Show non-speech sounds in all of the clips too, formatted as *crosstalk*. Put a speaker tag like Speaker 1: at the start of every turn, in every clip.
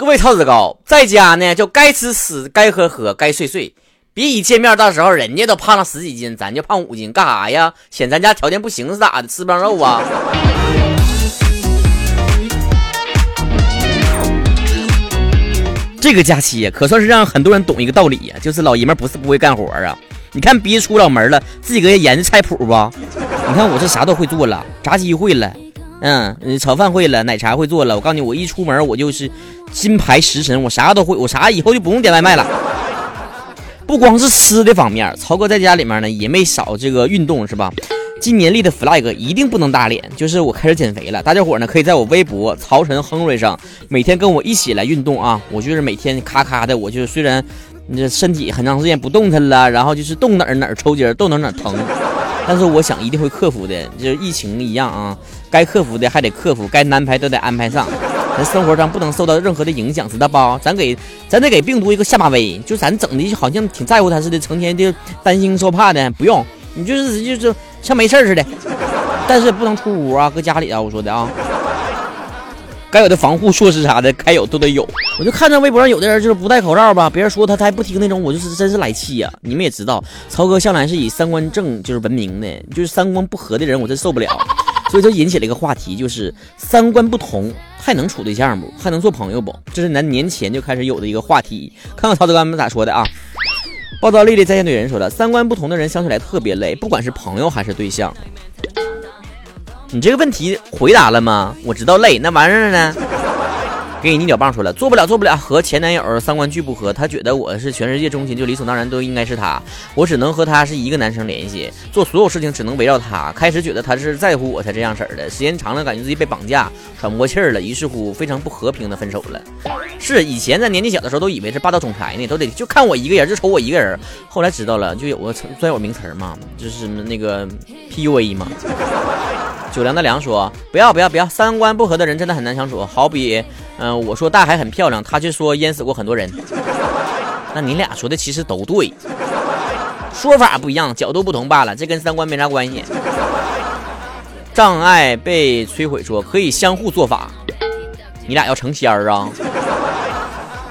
Speaker 1: 各位操子高，在家呢就该吃吃，该喝喝，该睡睡，别一见面到时候人家都胖了十几斤，咱就胖五斤，干啥呀？显咱家条件不行是咋的？吃不上肉啊？*laughs* 这个假期呀，可算是让很多人懂一个道理呀，就是老爷们不是不会干活啊。你看别出老门了，自己搁家研究菜谱吧？你看我这啥都会做了，炸鸡会了。嗯，炒饭会了，奶茶会做了。我告诉你，我一出门我就是金牌食神，我啥都会，我啥以后就不用点外卖了。不光是吃的方面，曹哥在家里面呢也没少这个运动，是吧？今年立的 flag 一定不能打脸，就是我开始减肥了。大家伙呢可以在我微博曹晨亨瑞上每天跟我一起来运动啊！我就是每天咔咔的，我就是虽然你这身体很长时间不动弹了，然后就是动哪儿哪儿抽筋，动哪儿哪儿疼。但是我想一定会克服的，就是疫情一样啊，该克服的还得克服，该安排都得安排上。咱生活上不能受到任何的影响，知道不？咱给咱得给病毒一个下马威，就咱整的好像挺在乎他似的，成天就担惊受怕的。不用，你就是就是像没事似的。但是不能出屋啊，搁家里啊，我说的啊。该有的防护措施啥的，该有都得有。我就看着微博上有的人就是不戴口罩吧，别人说他他还不听那种，我就是真是来气呀。你们也知道，曹哥向来是以三观正就是闻名的，就是三观不合的人我真受不了。所以就引起了一个话题，就是三观不同还能处对象不？还能做朋友不？这是咱年前就开始有的一个话题。看看曹德刚们咋说的啊？暴躁丽丽在线怼人说了，三观不同的人相处来特别累，不管是朋友还是对象。你这个问题回答了吗？我知道累，那玩意儿呢？给你逆脚棒说了，做不了，做不了。和前男友三观巨不合，他觉得我是全世界中心，就理所当然都应该是他。我只能和他是一个男生联系，做所有事情只能围绕他。开始觉得他是在乎我才这样式儿的，时间长了感觉自己被绑架，喘不过气儿了，于是乎非常不和平的分手了。是以前在年纪小的时候都以为是霸道总裁呢，都得就看我一个人，就瞅我一个人。后来知道了，就有个专有名词嘛，就是那个 PUA 嘛。九良的凉说：“不要不要不要，三观不合的人真的很难相处。好比，嗯，我说大海很漂亮，他却说淹死过很多人。那你俩说的其实都对，说法不一样，角度不同罢了，这跟三观没啥关系。”障碍被摧毁说：“可以相互做法，你俩要成仙儿啊？”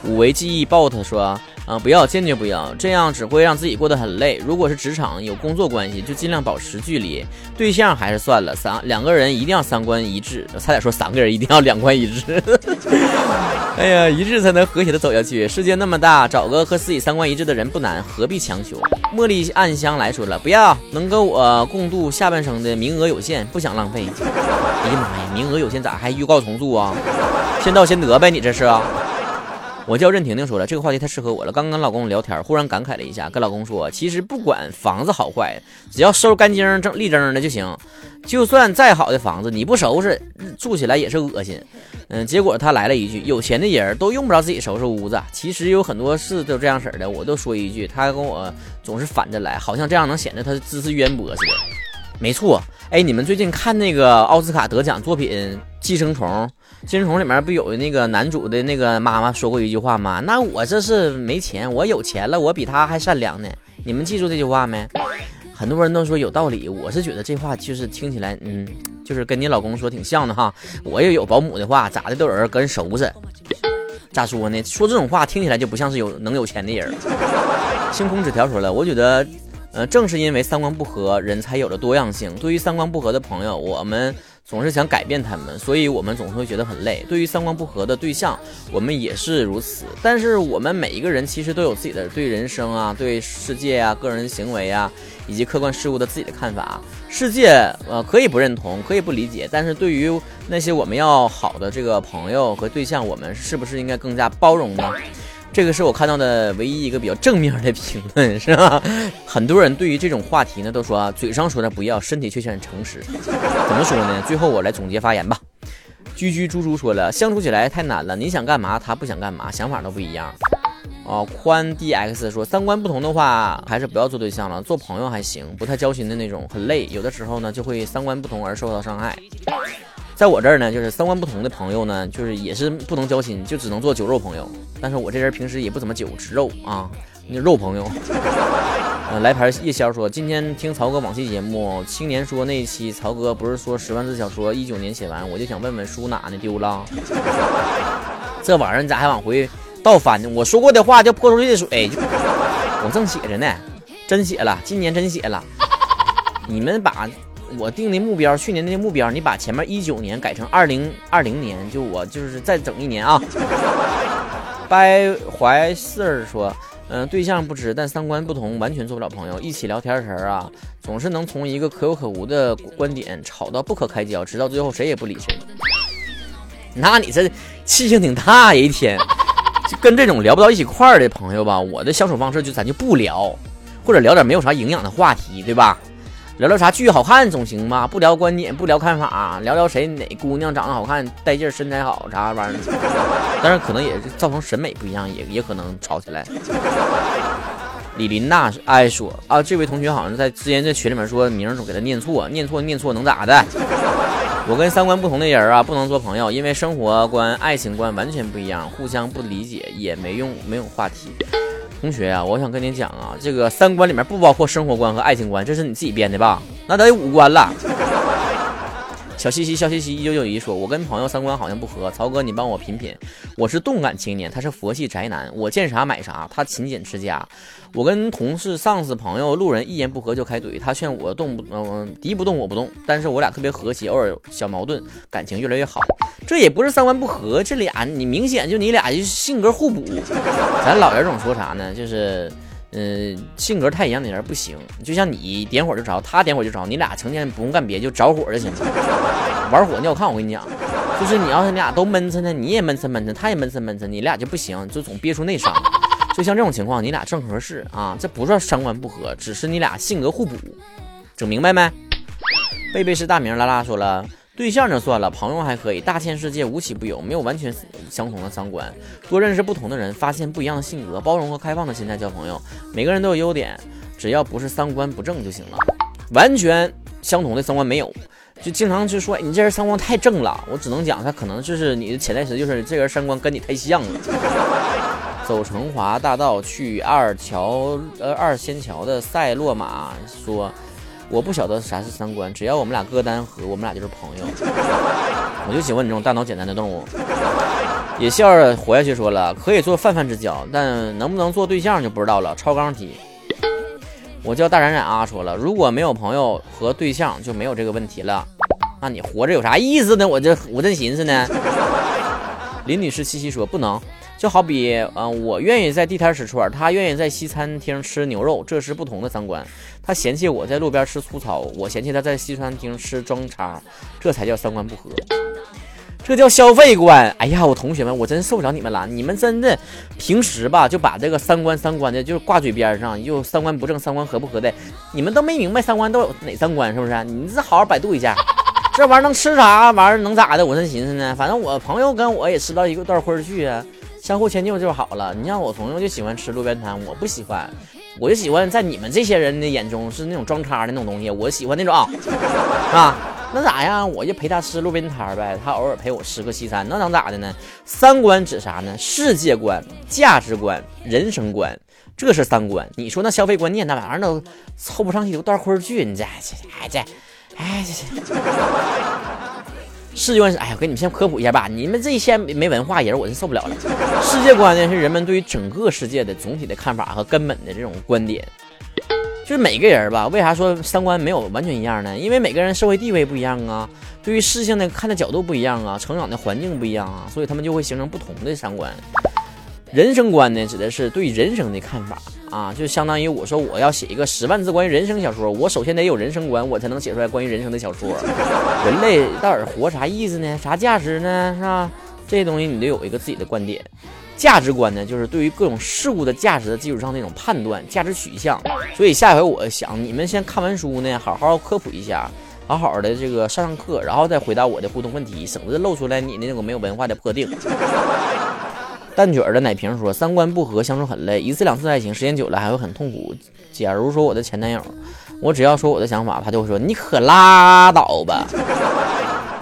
Speaker 1: 五维记忆 bot 说。啊，不要，坚决不要，这样只会让自己过得很累。如果是职场有工作关系，就尽量保持距离。对象还是算了，三两个人一定要三观一致。差点说三个人一定要两观一致。*laughs* 哎呀，一致才能和谐的走下去。世界那么大，找个和自己三观一致的人不难，何必强求？茉莉暗香来说了，不要，能跟我共度下半生的名额有限，不想浪费。哎呀妈呀，名额有限咋还预告重组啊？先到先得呗，你这是？我叫任婷婷说了，这个话题太适合我了。刚跟老公聊天，忽然感慨了一下，跟老公说，其实不管房子好坏，只要收拾干净、正立正的就行。就算再好的房子，你不收拾，住起来也是恶心。嗯，结果他来了一句，有钱的人都用不着自己收拾屋子。其实有很多事都这样式的，我都说一句，他跟我总是反着来，好像这样能显得他知识渊博似的。没错，哎，你们最近看那个奥斯卡得奖作品《寄生虫》？《寄生虫》里面不有那个男主的那个妈妈说过一句话吗？那我这是没钱，我有钱了，我比他还善良呢。你们记住这句话没？很多人都说有道理，我是觉得这话就是听起来，嗯，就是跟你老公说挺像的哈。我也有保姆的话，咋的都有人跟人收拾。咋说呢？说这种话听起来就不像是有能有钱的人。星空纸条说了，我觉得，呃，正是因为三观不合，人才有了多样性。对于三观不合的朋友，我们。总是想改变他们，所以我们总是会觉得很累。对于三观不合的对象，我们也是如此。但是我们每一个人其实都有自己的对人生啊、对世界啊、个人行为啊以及客观事物的自己的看法。世界呃可以不认同，可以不理解，但是对于那些我们要好的这个朋友和对象，我们是不是应该更加包容呢？这个是我看到的唯一一个比较正面的评论，是吧？*laughs* 很多人对于这种话题呢，都说嘴上说的不要，身体却很诚实。怎么说呢？最后我来总结发言吧。居居猪猪说了，相处起来太难了，你想干嘛，他不想干嘛，想法都不一样。哦，宽 dx 说，三观不同的话，还是不要做对象了，做朋友还行，不太交心的那种，很累。有的时候呢，就会三观不同而受到伤害。在我这儿呢，就是三观不同的朋友呢，就是也是不能交心，就只能做酒肉朋友。但是我这人平时也不怎么酒，吃肉啊，那肉朋友。*laughs* 呃，来牌夜宵说，今天听曹哥往期节目，青年说那一期，曹哥不是说十万字小说一九年写完，我就想问问书哪呢丢了？*laughs* 这玩意儿你咋还往回倒翻呢？我说过的话叫泼出去的水，*laughs* 我正写着呢，真写了，今年真写了。你们把我定的目标，去年的目标，你把前面一九年改成二零二零年，就我就是再整一年啊。*laughs* 掰怀四儿说。嗯，对象不知，但三观不同，完全做不了朋友。一起聊天时啊，总是能从一个可有可无的观点吵到不可开交，直到最后谁也不理谁。那你这气性挺大呀！一天就跟这种聊不到一起块儿的朋友吧，我的相处方式就咱就不聊，或者聊点没有啥营养的话题，对吧？聊聊啥剧好看总行吧？不聊观点，不聊看法，聊聊谁哪姑娘长得好看、带劲、身材好啥玩意儿。*laughs* 但是可能也是造成审美不一样，也也可能吵起来。李琳娜爱说啊，这位同学好像在之前在群里面说名总给他念错，念错念错能咋的？*laughs* 我跟三观不同的人啊，不能做朋友，因为生活观、爱情观完全不一样，互相不理解也没用，没有话题。同学啊，我想跟你讲啊，这个三观里面不包括生活观和爱情观，这是你自己编的吧？那得五观了。小西西，小西西，一九九一说，我跟朋友三观好像不合。曹哥，你帮我品品。我是动感青年，他是佛系宅男。我见啥买啥，他勤俭持家。我跟同事、上司、朋友、路人一言不合就开怼，他劝我动不，嗯，敌不动我不动。但是我俩特别和谐，偶尔小矛盾，感情越来越好。这也不是三观不合，这俩你明显就你俩就性格互补。咱老人总说啥呢？就是。嗯，性格太一样的人不行。就像你点火就着，他点火就着，你俩成天不用干别，就着火就行了。玩火尿炕，我跟你讲，就是你要是你俩都闷碜呢，你也闷碜闷碜，他也闷碜闷碜，你俩就不行，就总憋出内伤。*laughs* 就像这种情况，你俩正合适啊，这不算三观不合，只是你俩性格互补。整明白没？贝贝是大名，拉拉说了。对象就算了，朋友还可以。大千世界无奇不有，没有完全相同的三观。多认识不同的人，发现不一样的性格，包容和开放的心态交朋友。每个人都有优点，只要不是三观不正就行了。完全相同的三观没有，就经常就说你这人三观太正了。我只能讲他可能就是你的潜台词，就是这人三观跟你太像了。走成华大道去二桥，呃二仙桥的赛洛马说。我不晓得啥是三观，只要我们俩歌单合，我们俩就是朋友。*laughs* 我就喜欢你这种大脑简单的动物。野笑着活下去说了，可以做泛泛之交，但能不能做对象就不知道了。超纲题。我叫大冉冉啊，说了，如果没有朋友和对象，就没有这个问题了。那你活着有啥意思呢？我这我正寻思呢。*laughs* 林女士嘻嘻说，不能。就好比，嗯，我愿意在地摊吃串儿，他愿意在西餐厅吃牛肉，这是不同的三观。他嫌弃我在路边吃粗糙，我嫌弃他在西餐厅吃装叉，这才叫三观不合。这叫消费观。哎呀，我同学们，我真受不了你们了。你们真的平时吧，就把这个三观三观的，就是挂嘴边上，又三观不正，三观合不合的，你们都没明白三观都有哪三观，是不是？你这好好百度一下，这玩意儿能吃啥？玩意儿能咋的？我真寻思呢，反正我朋友跟我也吃到一个道荤去啊。相互迁就就好了。你像我朋友就喜欢吃路边摊，我不喜欢，我就喜欢在你们这些人的眼中是那种装叉的那种东西，我喜欢那种啊。那咋样？我就陪他吃路边摊呗，他偶尔陪我吃个西餐，那能咋的呢？三观指啥呢？世界观、价值观、人生观，这是三观。你说那消费观念那玩意儿都凑不上一道荤去，你这这哎这哎这这。世界观是，哎呀，给你们先科普一下吧。你们这些没文化人，我是受不了了。世界观呢，是人们对于整个世界的总体的看法和根本的这种观点。就是每个人吧，为啥说三观没有完全一样呢？因为每个人社会地位不一样啊，对于事情的看的角度不一样啊，成长的环境不一样啊，所以他们就会形成不同的三观。人生观呢，指的是对人生的看法啊，就相当于我说我要写一个十万字关于人生小说，我首先得有人生观，我才能写出来关于人生的小说。人类到底活啥意思呢？啥价值呢？是吧？这些东西你得有一个自己的观点。价值观呢，就是对于各种事物的价值的基础上那种判断、价值取向。所以下回我想你们先看完书呢，好好科普一下，好好的这个上上课，然后再回答我的互动问题，省得露出来你那种没有文化的破腚。蛋卷儿的奶瓶说：“三观不合，相处很累，一次两次爱情，时间久了还会很痛苦。假如说我的前男友，我只要说我的想法，他就会说你可拉倒吧。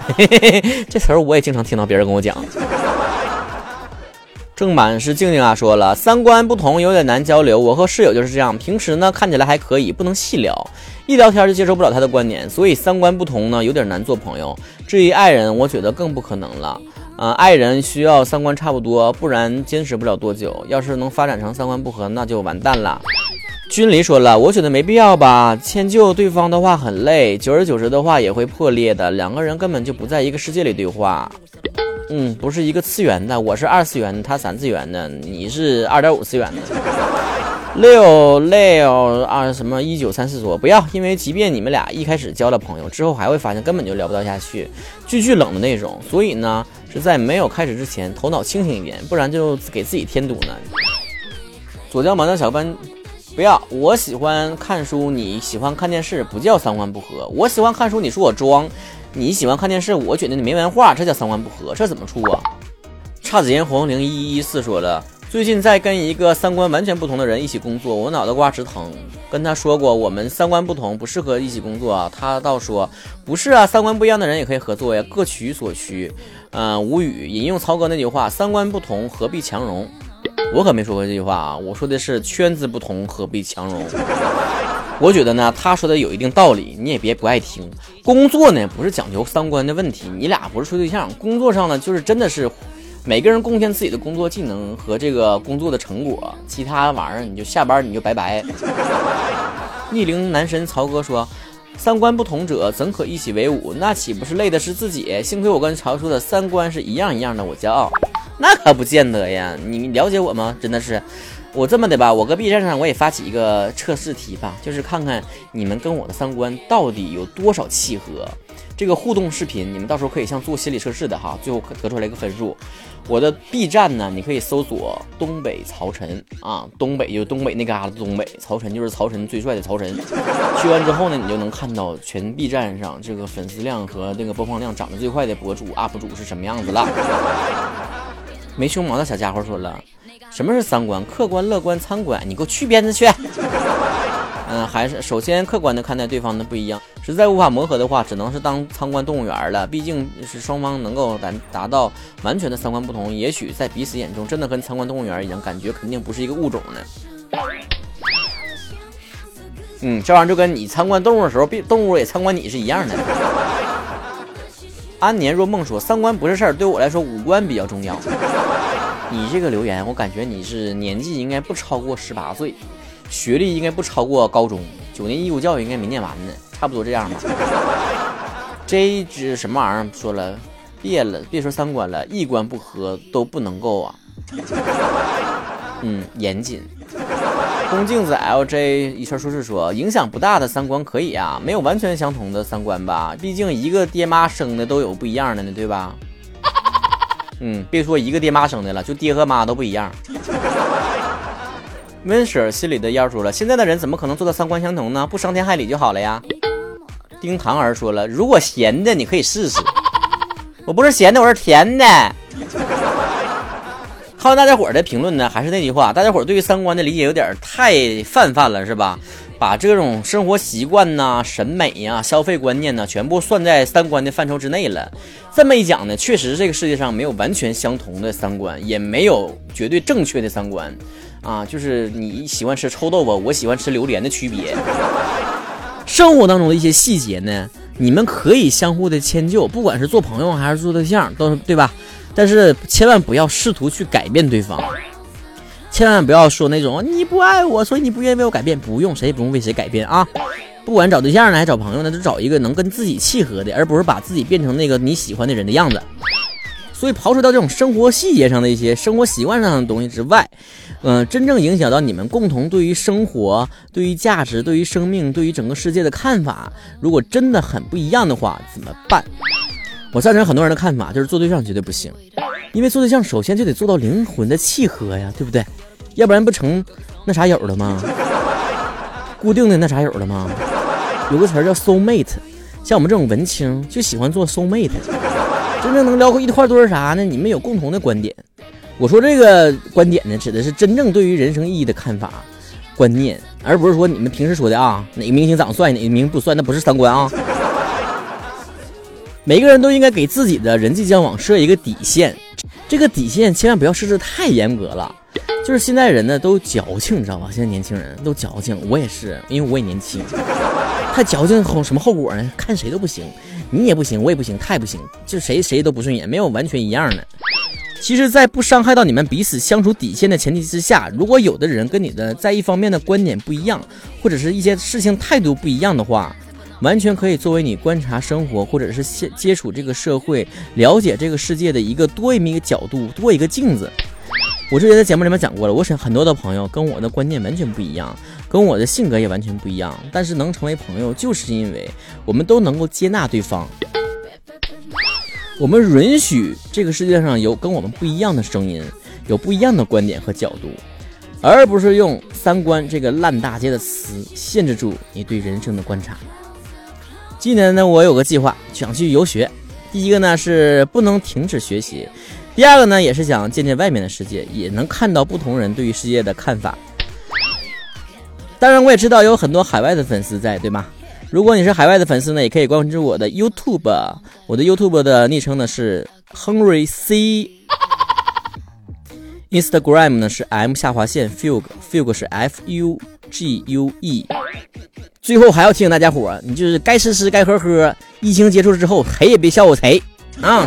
Speaker 1: *laughs* 这词儿我也经常听到别人跟我讲。*laughs* 正版是静静啊，说了三观不同有点难交流。我和室友就是这样，平时呢看起来还可以，不能细聊，一聊天就接受不了他的观点，所以三观不同呢有点难做朋友。至于爱人，我觉得更不可能了。”啊，爱人需要三观差不多，不然坚持不了多久。要是能发展成三观不合，那就完蛋了。君离说了，我觉得没必要吧，迁就对方的话很累，久而久之的话也会破裂的。两个人根本就不在一个世界里对话，嗯，不是一个次元的。我是二次元，他三次元的，你是二点五次元的。六六二什么一九三四说不要，因为即便你们俩一开始交了朋友，之后还会发现根本就聊不到下去，巨巨冷的那种。所以呢，在没有开始之前头脑清醒一点，不然就给自己添堵呢。左江芒的小班。不要，我喜欢看书，你喜欢看电视，不叫三观不合。我喜欢看书，你说我装；你喜欢看电视，我觉得你没文化，这叫三观不合，这怎么处啊？姹紫嫣红零一一四说了，最近在跟一个三观完全不同的人一起工作，我脑袋瓜直疼。跟他说过，我们三观不同，不适合一起工作啊。他倒说不是啊，三观不一样的人也可以合作呀，各取所需。嗯，无语。引用曹哥那句话：三观不同，何必强融？我可没说过这句话啊，我说的是圈子不同，何必强融？*laughs* 我觉得呢，他说的有一定道理，你也别不爱听。工作呢，不是讲究三观的问题，你俩不是处对象，工作上呢，就是真的是每个人贡献自己的工作技能和这个工作的成果，其他玩意儿你就下班你就拜拜。*laughs* 逆龄男神曹哥说，三观不同者怎可一起为伍？那岂不是累的是自己？幸亏我跟曹叔的三观是一样一样的，我骄傲。那可不见得呀，你了解我吗？真的是，我这么的吧，我搁 B 站上我也发起一个测试题吧，就是看看你们跟我的三观到底有多少契合。这个互动视频，你们到时候可以像做心理测试的哈，最后可得出来一个分数。我的 B 站呢，你可以搜索东北曹晨啊，东北就东北那嘎达东北，曹晨就是曹晨最帅的曹晨。去完之后呢，你就能看到全 B 站上这个粉丝量和那个播放量涨得最快的博主 UP 主是什么样子了。没胸毛的小家伙说了：“什么是三观？客观、乐观、参观？你给我去鞭子去！”嗯，还是首先客观的看待对方的不一样。实在无法磨合的话，只能是当参观动物园了。毕竟是双方能够达达到完全的三观不同，也许在彼此眼中真的跟参观动物园一样，感觉肯定不是一个物种呢。嗯，这玩意儿就跟你参观动物的时候，动物也参观你是一样的。安年若梦说：“三观不是事儿，对我来说五官比较重要。*laughs* ”你这个留言，我感觉你是年纪应该不超过十八岁，学历应该不超过高中，九年义务教育应该没念完呢，差不多这样吧。*laughs* 这只什么玩意儿？说了，别了，别说三观了，一观不合都不能够啊。*laughs* 嗯，严谨。空镜子 LJ 一圈说是说影响不大的三观可以啊，没有完全相同的三观吧？毕竟一个爹妈生的都有不一样的呢，对吧？*laughs* 嗯，别说一个爹妈生的了，就爹和妈都不一样。温婶心里的妖说了，现在的人怎么可能做到三观相同呢？不伤天害理就好了呀。丁糖儿说了，如果咸的你可以试试，我不是咸的，我是甜的。看完大家伙的评论呢，还是那句话，大家伙对于三观的理解有点太泛泛了，是吧？把这种生活习惯呐、审美呀、消费观念呢，全部算在三观的范畴之内了。这么一讲呢，确实这个世界上没有完全相同的三观，也没有绝对正确的三观啊。就是你喜欢吃臭豆腐，我喜欢吃榴莲的区别。生活当中的一些细节呢，你们可以相互的迁就，不管是做朋友还是做对象，都对吧？但是千万不要试图去改变对方，千万不要说那种你不爱我，所以你不愿意为我改变。不用，谁也不用为谁改变啊！不管找对象呢，还是找朋友呢，就找一个能跟自己契合的，而不是把自己变成那个你喜欢的人的样子。所以，刨除掉这种生活细节上的一些生活习惯上的东西之外，嗯，真正影响到你们共同对于生活、对于价值、对于生命、对于整个世界的看法，如果真的很不一样的话，怎么办？我赞成很多人的看法，就是做对象绝对不行，因为做对象首先就得做到灵魂的契合呀，对不对？要不然不成那啥友了吗？固定的那啥友了吗？有个词儿叫 soul mate，像我们这种文青就喜欢做 soul mate，真正能聊一块堆儿啥呢？你们有共同的观点。我说这个观点呢，指的是真正对于人生意义的看法、观念，而不是说你们平时说的啊，哪个明星长得帅，哪个明星不帅，那不是三观啊。*laughs* 每个人都应该给自己的人际交往设一个底线，这个底线千万不要设置太严格了。就是现在人呢都矫情，你知道吧？现在年轻人都矫情，我也是，因为我也年轻。太矫情后什么后果呢？看谁都不行。你也不行，我也不行，太不行，就谁谁都不顺眼，没有完全一样的。其实，在不伤害到你们彼此相处底线的前提之下，如果有的人跟你的在一方面的观点不一样，或者是一些事情态度不一样的话，完全可以作为你观察生活，或者是接接触这个社会、了解这个世界的一个多一个角度，多一个镜子。我之前在节目里面讲过了，我想很多的朋友跟我的观念完全不一样，跟我的性格也完全不一样，但是能成为朋友，就是因为我们都能够接纳对方。我们允许这个世界上有跟我们不一样的声音，有不一样的观点和角度，而不是用三观这个烂大街的词限制住你对人生的观察。今年呢，我有个计划，想去游学。第一个呢是不能停止学习，第二个呢也是想见见外面的世界，也能看到不同人对于世界的看法。当然，我也知道有很多海外的粉丝在，对吗？如果你是海外的粉丝呢，也可以关注我的 YouTube，我的 YouTube 的昵称呢是 Henry C，Instagram *laughs* 呢是 M 下划线 Fugue，Fugue 是 F U G U E。最后还要提醒大家伙，你就是该吃吃该喝喝，疫情结束之后谁也别笑我谁啊！